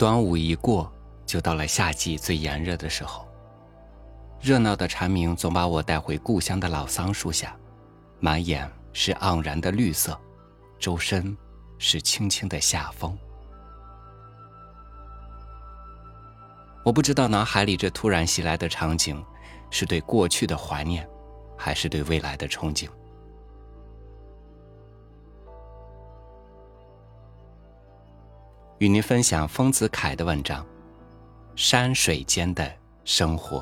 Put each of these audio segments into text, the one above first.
端午一过，就到了夏季最炎热的时候。热闹的蝉鸣总把我带回故乡的老桑树下，满眼是盎然的绿色，周身是轻轻的夏风。我不知道脑海里这突然袭来的场景，是对过去的怀念，还是对未来的憧憬。与您分享丰子恺的文章《山水间的生活》。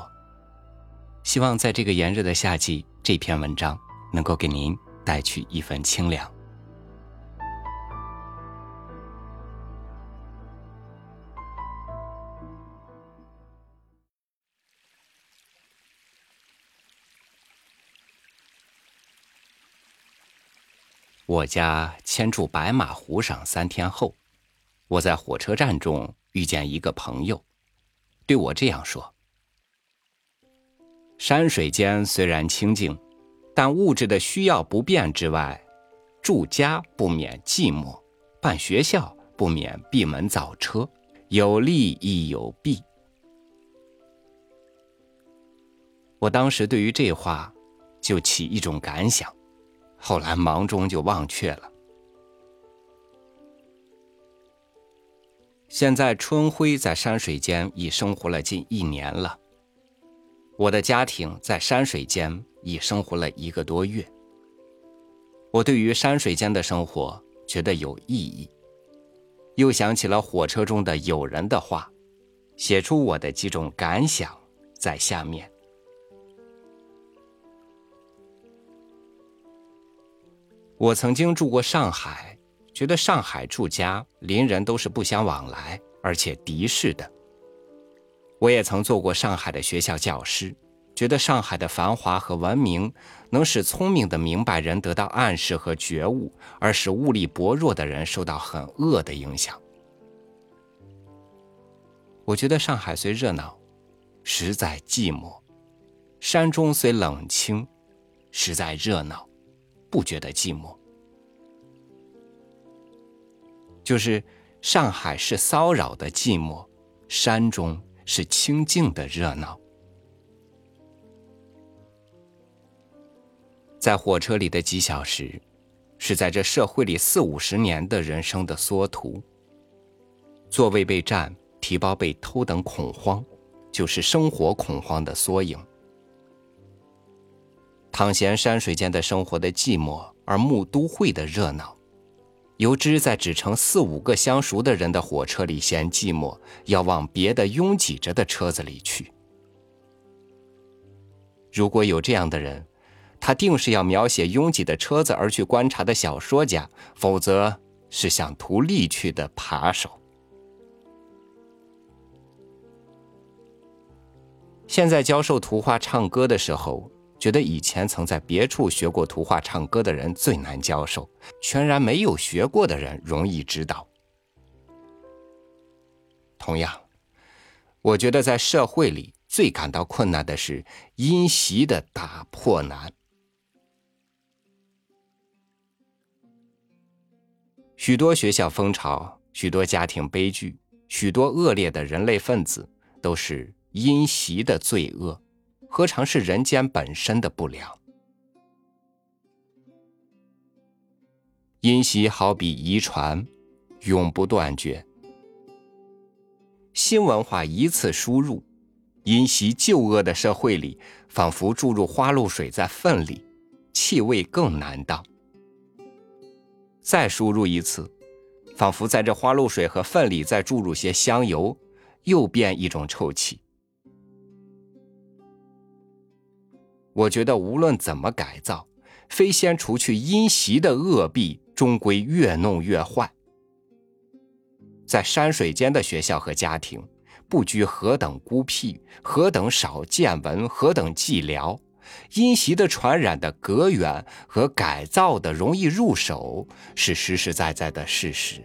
希望在这个炎热的夏季，这篇文章能够给您带去一份清凉。我家迁住白马湖上三天后。我在火车站中遇见一个朋友，对我这样说：“山水间虽然清静，但物质的需要不变之外，住家不免寂寞，办学校不免闭门造车，有利亦有弊。”我当时对于这话就起一种感想，后来忙中就忘却了。现在春晖在山水间已生活了近一年了，我的家庭在山水间已生活了一个多月。我对于山水间的生活觉得有意义，又想起了火车中的友人的话，写出我的几种感想在下面。我曾经住过上海。觉得上海住家邻人都是不相往来，而且敌视的。我也曾做过上海的学校教师，觉得上海的繁华和文明能使聪明的明白人得到暗示和觉悟，而使物力薄弱的人受到很恶的影响。我觉得上海虽热闹，实在寂寞；山中虽冷清，实在热闹，不觉得寂寞。就是上海是骚扰的寂寞，山中是清静的热闹。在火车里的几小时，是在这社会里四五十年的人生的缩图。座位被占、提包被偷等恐慌，就是生活恐慌的缩影。躺闲山水间的生活的寂寞，而慕都会的热闹。游之在只乘四五个相熟的人的火车里嫌寂寞，要往别的拥挤着的车子里去。如果有这样的人，他定是要描写拥挤的车子而去观察的小说家，否则是想图利去的扒手。现在教授图画唱歌的时候。觉得以前曾在别处学过图画、唱歌的人最难教授，全然没有学过的人容易指导。同样，我觉得在社会里最感到困难的是因习的打破难。许多学校风潮，许多家庭悲剧，许多恶劣的人类分子，都是因习的罪恶。何尝是人间本身的不良？因袭好比遗传，永不断绝。新文化一次输入，因袭旧恶的社会里，仿佛注入花露水在粪里，气味更难当。再输入一次，仿佛在这花露水和粪里再注入些香油，又变一种臭气。我觉得无论怎么改造，非先除去阴袭的恶弊，终归越弄越坏。在山水间的学校和家庭，不拘何等孤僻，何等少见闻，何等寂寥，阴袭的传染的隔远和改造的容易入手，是实实在在的事实。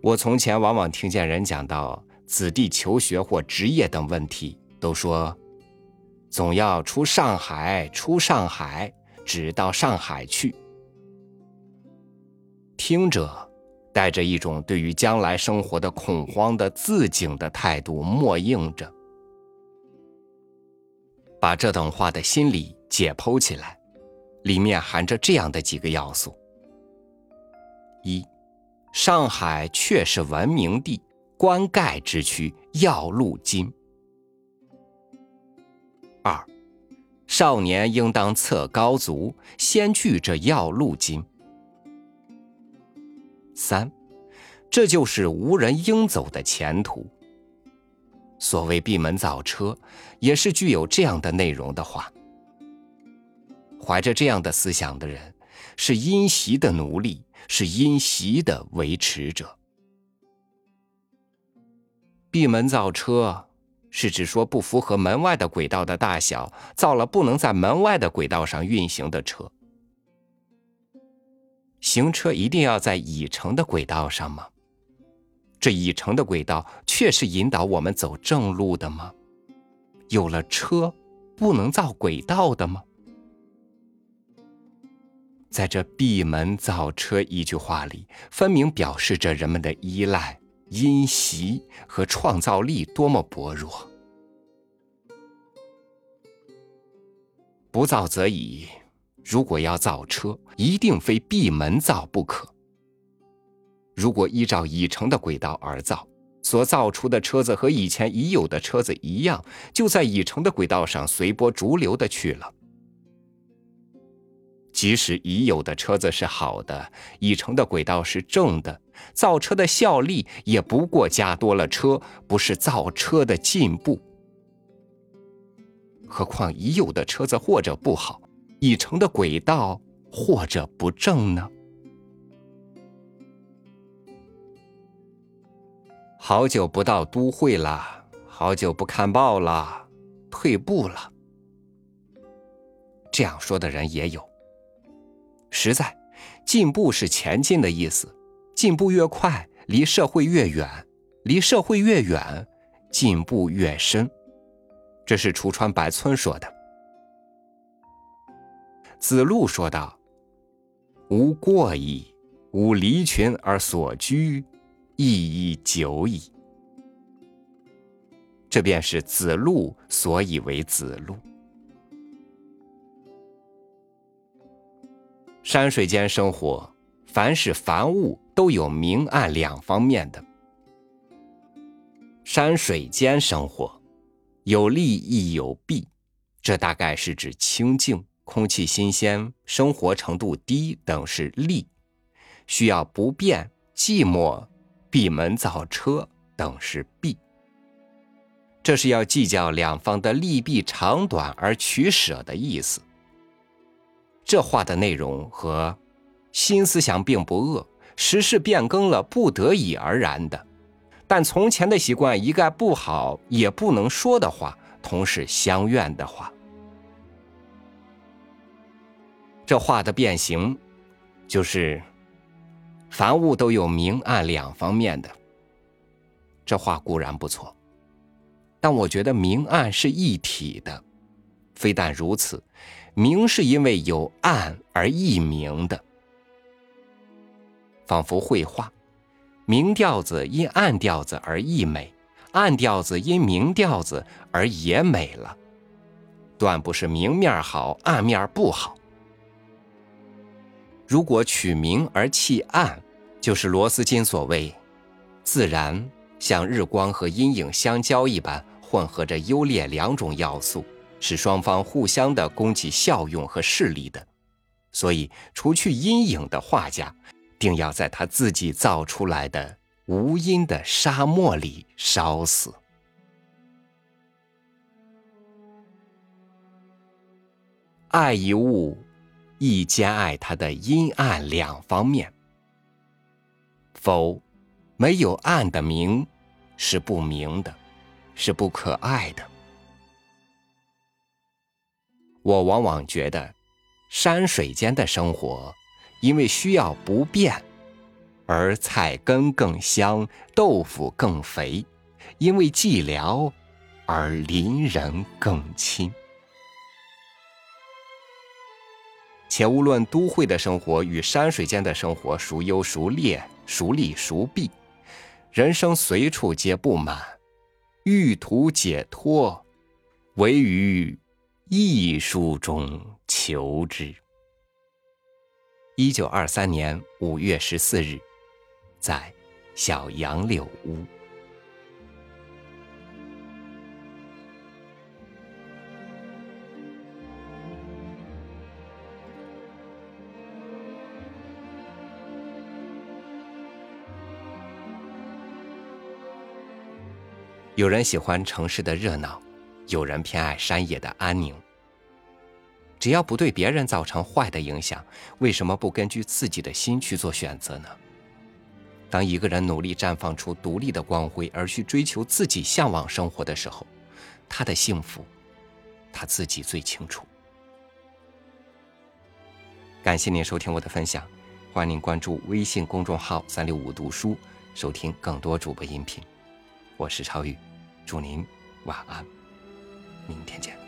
我从前往往听见人讲到。子弟求学或职业等问题，都说总要出上海，出上海，只到上海去。听者带着一种对于将来生活的恐慌的自警的态度默应着，把这等话的心理解剖起来，里面含着这样的几个要素：一，上海确是文明地，官盖之区，要路金；二。少年应当策高足，先去这要路金。三，这就是无人应走的前途。所谓闭门造车，也是具有这样的内容的话。怀着这样的思想的人，是因袭的奴隶，是因袭的维持者。闭门造车。是指说不符合门外的轨道的大小，造了不能在门外的轨道上运行的车。行车一定要在已成的轨道上吗？这已成的轨道确是引导我们走正路的吗？有了车，不能造轨道的吗？在这闭门造车一句话里，分明表示着人们的依赖。因习和创造力多么薄弱！不造则已。如果要造车，一定非闭门造不可。如果依照已成的轨道而造，所造出的车子和以前已有的车子一样，就在已成的轨道上随波逐流的去了。即使已有的车子是好的，已成的轨道是正的，造车的效力也不过加多了车，不是造车的进步。何况已有的车子或者不好，已成的轨道或者不正呢？好久不到都会了，好久不看报了，退步了。这样说的人也有。实在，进步是前进的意思，进步越快，离社会越远；离社会越远，进步越深。这是楚川白村说的。子路说道：“无过矣，吾离群而所居，意义久矣。”这便是子路所以为子路。山水间生活，凡是凡物都有明暗两方面的。山水间生活，有利亦有弊，这大概是指清静、空气新鲜、生活程度低等是利；需要不便、寂寞、闭门造车等是弊。这是要计较两方的利弊长短而取舍的意思。这话的内容和新思想并不恶，时事变更了，不得已而然的。但从前的习惯一概不好，也不能说的话，同是相怨的话。这话的变形，就是凡物都有明暗两方面的。这话固然不错，但我觉得明暗是一体的。非但如此。明是因为有暗而易明的，仿佛绘画，明调子因暗调子而易美，暗调子因明调子而也美了，断不是明面好，暗面不好。如果取明而弃暗，就是罗斯金所谓，自然像日光和阴影相交一般，混合着优劣两种要素。是双方互相的供给效用和势力的，所以除去阴影的画家，定要在他自己造出来的无阴的沙漠里烧死。爱一物，亦兼爱它的阴暗两方面。否，没有暗的明，是不明的，是不可爱的。我往往觉得，山水间的生活，因为需要不变，而菜根更香，豆腐更肥；因为寂寥，而邻人更亲。且无论都会的生活与山水间的生活孰优孰劣，孰利孰弊，人生随处皆不满，欲图解脱，唯于艺术中求之。一九二三年五月十四日，在小杨柳屋。有人喜欢城市的热闹，有人偏爱山野的安宁。只要不对别人造成坏的影响，为什么不根据自己的心去做选择呢？当一个人努力绽放出独立的光辉，而去追求自己向往生活的时候，他的幸福，他自己最清楚。感谢您收听我的分享，欢迎您关注微信公众号“三六五读书”，收听更多主播音频。我是超宇。祝您晚安，明天见。